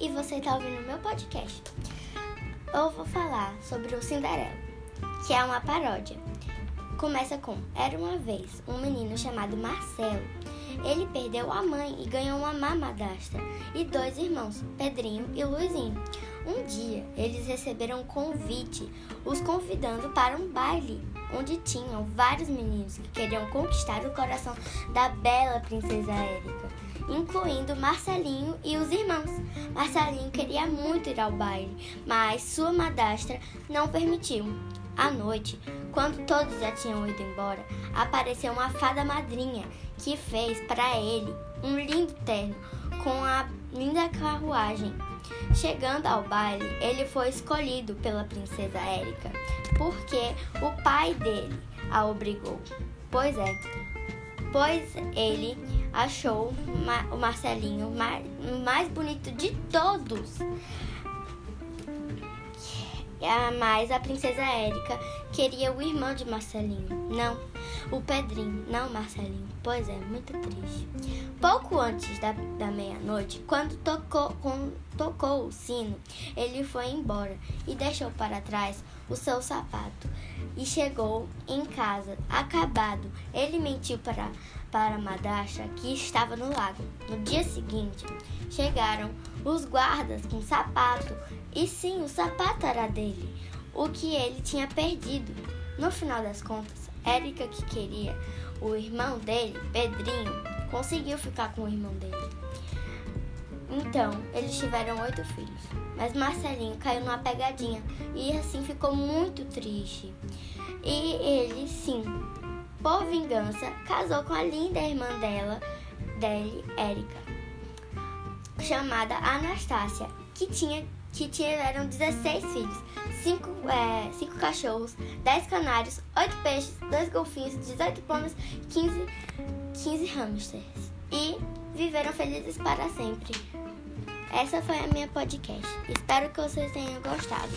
está ouvindo meu podcast. Eu vou falar sobre o Cinderela, que é uma paródia. Começa com: Era uma vez um menino chamado Marcelo. Ele perdeu a mãe e ganhou uma madrasta e dois irmãos, Pedrinho e Luizinho. Um eles receberam um convite, os convidando para um baile, onde tinham vários meninos que queriam conquistar o coração da bela princesa Érica, incluindo Marcelinho e os irmãos. Marcelinho queria muito ir ao baile, mas sua madrasta não permitiu. À noite, quando todos já tinham ido embora, apareceu uma fada madrinha que fez para ele um lindo terno com a linda carruagem. Chegando ao baile, ele foi escolhido pela princesa Érica, porque o pai dele a obrigou. Pois é, pois ele achou o Marcelinho mais bonito de todos. Mas a princesa Érica queria o irmão de Marcelinho. Não, o Pedrinho. Não, Marcelinho. Pois é, muito triste. Pouco antes da, da meia-noite, quando tocou, quando tocou o sino, ele foi embora e deixou para trás o seu sapato. E chegou em casa, acabado. Ele mentiu para, para a madrasta que estava no lago. No dia seguinte, chegaram os guardas com sapato. E sim, o sapato era dele, o que ele tinha perdido. No final das contas, Érica, que queria o irmão dele, Pedrinho, conseguiu ficar com o irmão dele. Então, eles tiveram oito filhos, mas Marcelinho caiu numa pegadinha e assim ficou muito triste. E ele, sim, por vingança, casou com a linda irmã dela, dele, Érica, chamada Anastácia, que tinha que tiveram 16 filhos, 5 é, cinco cachorros, 10 canários, 8 peixes, 2 golfinhos, 18 pombas, 15, 15 hamsters viveram felizes para sempre. Essa foi a minha podcast. Espero que vocês tenham gostado.